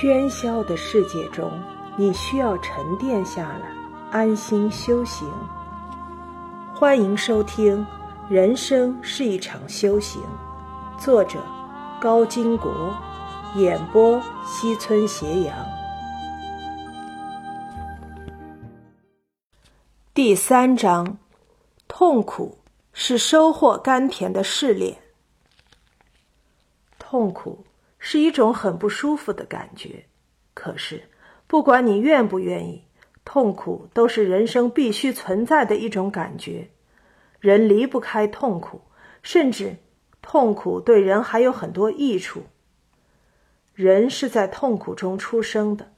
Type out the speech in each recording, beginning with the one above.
喧嚣的世界中，你需要沉淀下来，安心修行。欢迎收听《人生是一场修行》，作者高金国，演播西村斜阳。第三章：痛苦是收获甘甜的试炼。痛苦。是一种很不舒服的感觉，可是不管你愿不愿意，痛苦都是人生必须存在的一种感觉。人离不开痛苦，甚至痛苦对人还有很多益处。人是在痛苦中出生的，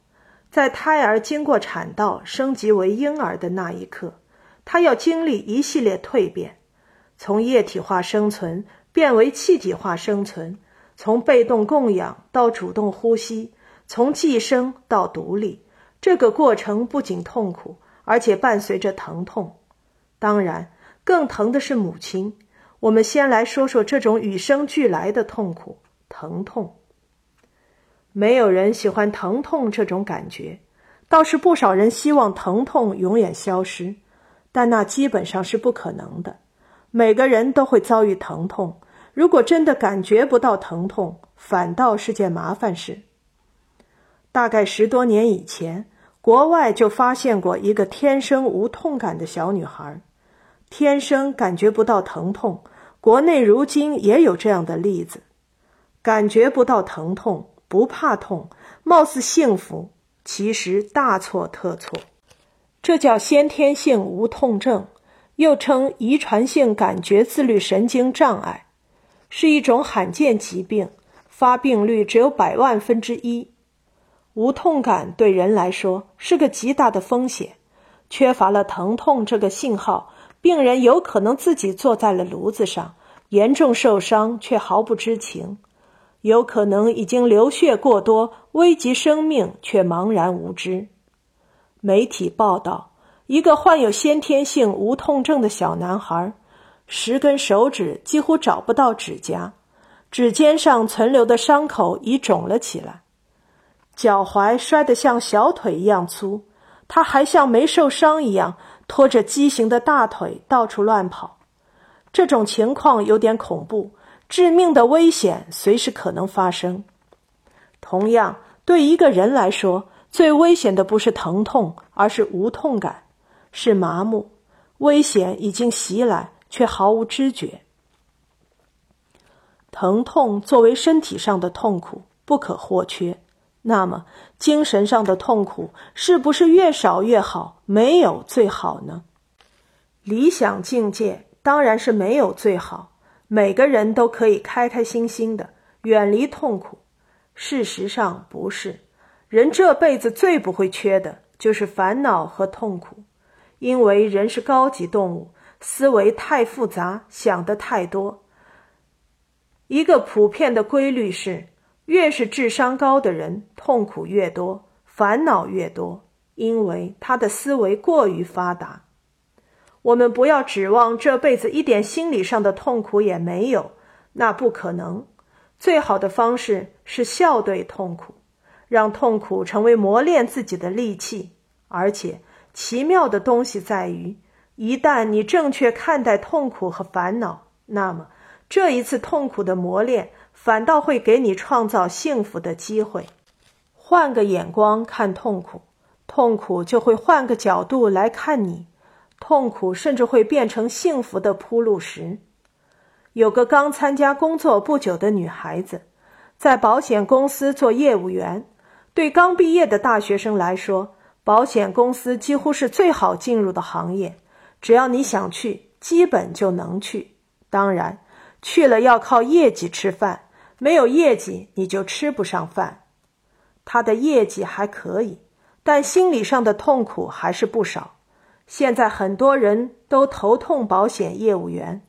在胎儿经过产道升级为婴儿的那一刻，他要经历一系列蜕变，从液体化生存变为气体化生存。从被动供养到主动呼吸，从寄生到独立，这个过程不仅痛苦，而且伴随着疼痛。当然，更疼的是母亲。我们先来说说这种与生俱来的痛苦——疼痛。没有人喜欢疼痛这种感觉，倒是不少人希望疼痛永远消失，但那基本上是不可能的。每个人都会遭遇疼痛。如果真的感觉不到疼痛，反倒是件麻烦事。大概十多年以前，国外就发现过一个天生无痛感的小女孩，天生感觉不到疼痛。国内如今也有这样的例子，感觉不到疼痛，不怕痛，貌似幸福，其实大错特错。这叫先天性无痛症，又称遗传性感觉自律神经障碍。是一种罕见疾病，发病率只有百万分之一。无痛感对人来说是个极大的风险，缺乏了疼痛这个信号，病人有可能自己坐在了炉子上，严重受伤却毫不知情；有可能已经流血过多，危及生命却茫然无知。媒体报道，一个患有先天性无痛症的小男孩。十根手指几乎找不到指甲，指尖上存留的伤口已肿了起来，脚踝摔得像小腿一样粗，他还像没受伤一样拖着畸形的大腿到处乱跑。这种情况有点恐怖，致命的危险随时可能发生。同样，对一个人来说，最危险的不是疼痛，而是无痛感，是麻木。危险已经袭来。却毫无知觉。疼痛作为身体上的痛苦不可或缺，那么精神上的痛苦是不是越少越好？没有最好呢？理想境界当然是没有最好，每个人都可以开开心心的远离痛苦。事实上不是，人这辈子最不会缺的就是烦恼和痛苦，因为人是高级动物。思维太复杂，想的太多。一个普遍的规律是，越是智商高的人，痛苦越多，烦恼越多，因为他的思维过于发达。我们不要指望这辈子一点心理上的痛苦也没有，那不可能。最好的方式是笑对痛苦，让痛苦成为磨练自己的利器。而且，奇妙的东西在于。一旦你正确看待痛苦和烦恼，那么这一次痛苦的磨练反倒会给你创造幸福的机会。换个眼光看痛苦，痛苦就会换个角度来看你，痛苦甚至会变成幸福的铺路石。有个刚参加工作不久的女孩子，在保险公司做业务员。对刚毕业的大学生来说，保险公司几乎是最好进入的行业。只要你想去，基本就能去。当然，去了要靠业绩吃饭，没有业绩你就吃不上饭。他的业绩还可以，但心理上的痛苦还是不少。现在很多人都头痛保险业务员，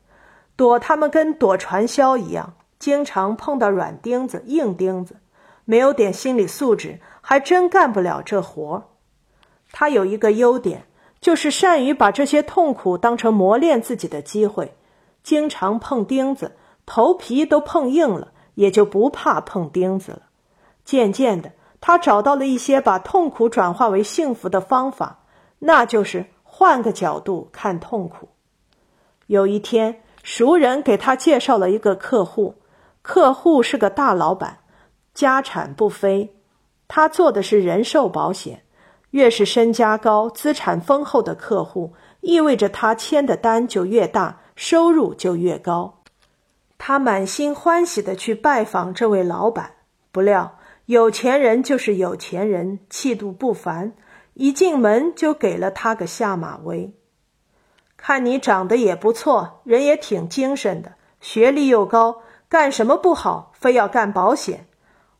躲他们跟躲传销一样，经常碰到软钉子、硬钉子，没有点心理素质，还真干不了这活。他有一个优点。就是善于把这些痛苦当成磨练自己的机会，经常碰钉子，头皮都碰硬了，也就不怕碰钉子了。渐渐的，他找到了一些把痛苦转化为幸福的方法，那就是换个角度看痛苦。有一天，熟人给他介绍了一个客户，客户是个大老板，家产不菲。他做的是人寿保险，越是身家高、资产丰厚的客户，意味着他签的单就越大，收入就越高。他满心欢喜的去拜访这位老板，不料。有钱人就是有钱人，气度不凡。一进门就给了他个下马威。看你长得也不错，人也挺精神的，学历又高，干什么不好，非要干保险？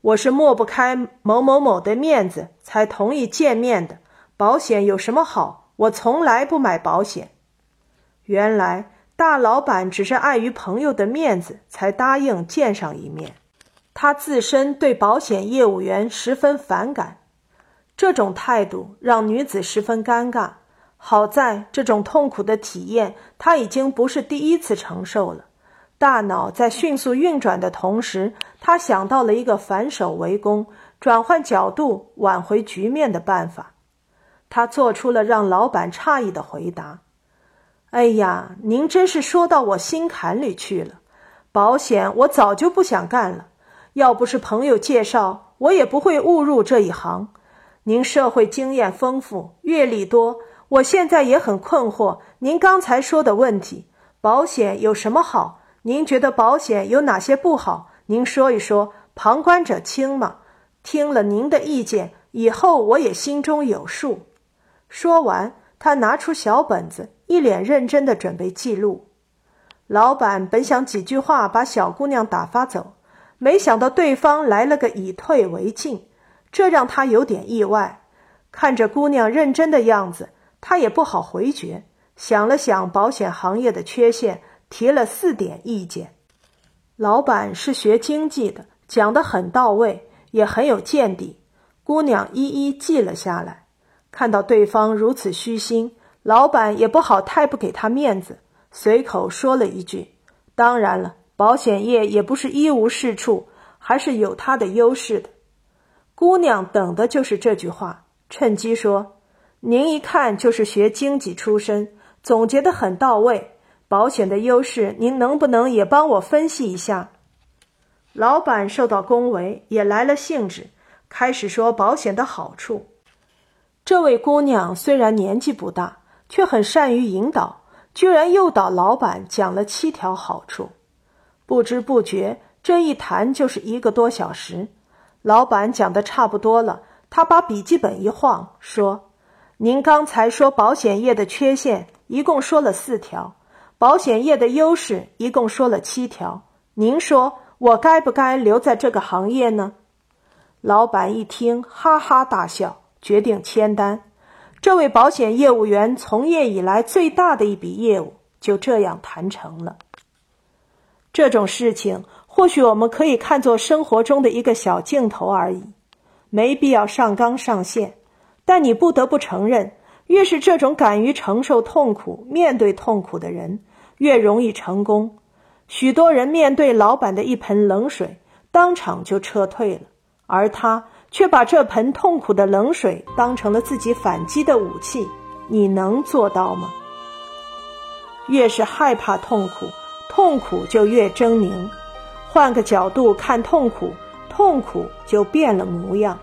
我是抹不开某某某的面子，才同意见面的。保险有什么好？我从来不买保险。原来大老板只是碍于朋友的面子，才答应见上一面。他自身对保险业务员十分反感，这种态度让女子十分尴尬。好在这种痛苦的体验，他已经不是第一次承受了。大脑在迅速运转的同时，他想到了一个反手为攻、转换角度、挽回局面的办法。他做出了让老板诧异的回答：“哎呀，您真是说到我心坎里去了。保险我早就不想干了。”要不是朋友介绍，我也不会误入这一行。您社会经验丰富，阅历多，我现在也很困惑。您刚才说的问题，保险有什么好？您觉得保险有哪些不好？您说一说，旁观者清嘛。听了您的意见以后，我也心中有数。说完，他拿出小本子，一脸认真的准备记录。老板本想几句话把小姑娘打发走。没想到对方来了个以退为进，这让他有点意外。看着姑娘认真的样子，他也不好回绝。想了想保险行业的缺陷，提了四点意见。老板是学经济的，讲得很到位，也很有见地。姑娘一一记了下来。看到对方如此虚心，老板也不好太不给他面子，随口说了一句：“当然了。”保险业也不是一无是处，还是有它的优势的。姑娘等的就是这句话，趁机说：“您一看就是学经济出身，总结得很到位。保险的优势，您能不能也帮我分析一下？”老板受到恭维，也来了兴致，开始说保险的好处。这位姑娘虽然年纪不大，却很善于引导，居然诱导老板讲了七条好处。不知不觉，这一谈就是一个多小时。老板讲的差不多了，他把笔记本一晃，说：“您刚才说保险业的缺陷，一共说了四条；保险业的优势，一共说了七条。您说我该不该留在这个行业呢？”老板一听，哈哈大笑，决定签单。这位保险业务员从业以来最大的一笔业务，就这样谈成了。这种事情，或许我们可以看作生活中的一个小镜头而已，没必要上纲上线。但你不得不承认，越是这种敢于承受痛苦、面对痛苦的人，越容易成功。许多人面对老板的一盆冷水，当场就撤退了，而他却把这盆痛苦的冷水当成了自己反击的武器。你能做到吗？越是害怕痛苦。痛苦就越狰狞，换个角度看痛苦，痛苦就变了模样。